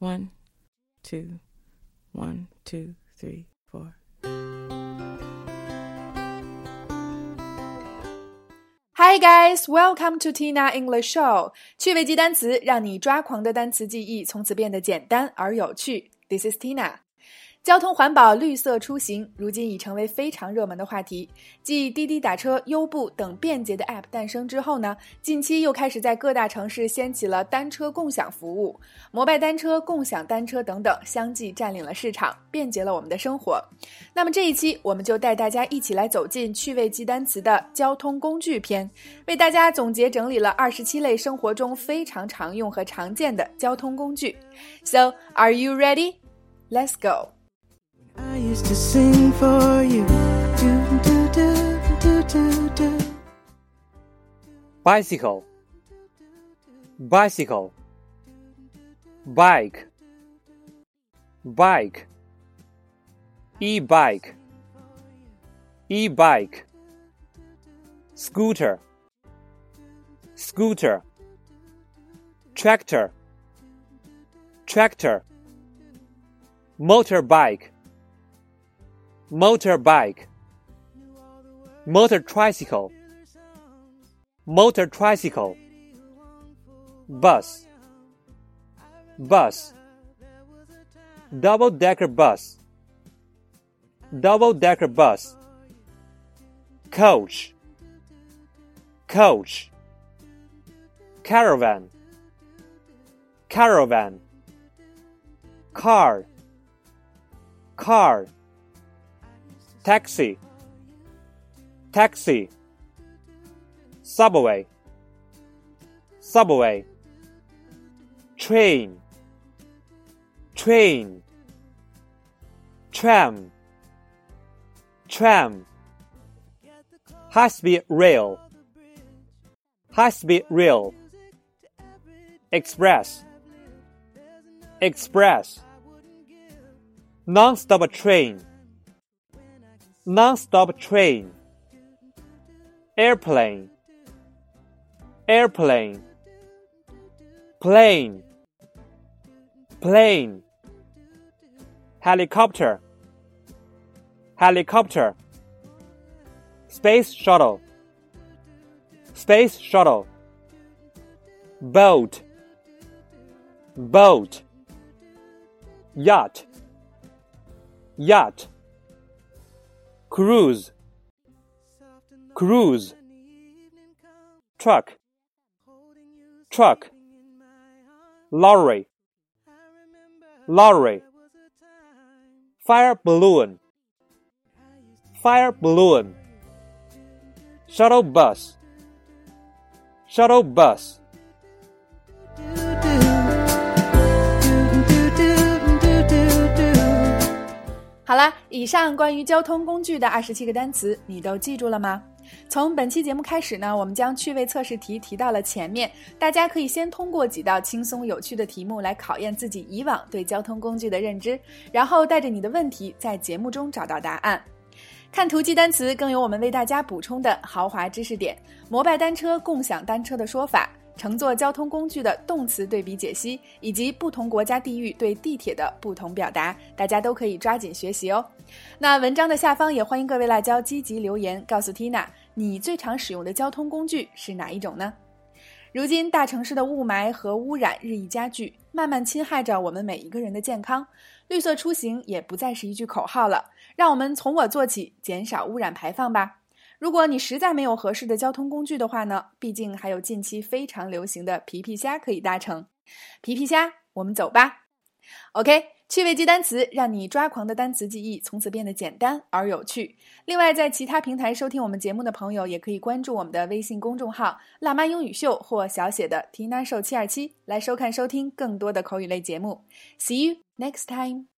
One, two, one, two, three, four. Hi guys, welcome to Tina English Show。趣味记单词，让你抓狂的单词记忆从此变得简单而有趣。This is Tina。 交通环保、绿色出行，如今已成为非常热门的话题。继滴滴打车、优步等便捷的 App 诞生之后呢，近期又开始在各大城市掀起了单车共享服务，摩拜单车、共享单车等等，相继占领了市场，便捷了我们的生活。那么这一期，我们就带大家一起来走进趣味记单词的交通工具篇，为大家总结整理了二十七类生活中非常常用和常见的交通工具。So, are you ready? Let's go. Used to sing for you. Bicycle. Bicycle. Bike. Bike. E-bike. E-bike. Scooter. Scooter. Tractor. Tractor. Motorbike motorbike motor tricycle motor tricycle bus bus double decker bus double decker bus coach coach caravan caravan car car taxi. Taxi. Subway. Subway. Train. Train. Tram. Tram. High speed rail. High speed rail. Express. Express. Non-stop train non-stop train. Airplane. Airplane. Plane. Plane. Helicopter. Helicopter. Space shuttle. Space shuttle. Boat. Boat. Yacht. Yacht cruise. Cruise. Truck. Truck. Lorry. Lorry. Fire balloon. Fire balloon. Shuttle bus. Shuttle bus 以上关于交通工具的二十七个单词，你都记住了吗？从本期节目开始呢，我们将趣味测试题提到了前面，大家可以先通过几道轻松有趣的题目来考验自己以往对交通工具的认知，然后带着你的问题在节目中找到答案。看图记单词，更有我们为大家补充的豪华知识点：摩拜单车、共享单车的说法，乘坐交通工具的动词对比解析，以及不同国家地域对地铁的不同表达，大家都可以抓紧学习哦。那文章的下方也欢迎各位辣椒积极留言，告诉 Tina 你最常使用的交通工具是哪一种呢？如今大城市的雾霾和污染日益加剧，慢慢侵害着我们每一个人的健康。绿色出行也不再是一句口号了，让我们从我做起，减少污染排放吧。如果你实在没有合适的交通工具的话呢，毕竟还有近期非常流行的皮皮虾可以搭乘。皮皮虾，我们走吧。OK，趣味记单词，让你抓狂的单词记忆从此变得简单而有趣。另外，在其他平台收听我们节目的朋友，也可以关注我们的微信公众号“辣妈英语秀”或小写的 Tina 秀七二七，来收看收听更多的口语类节目。See you next time.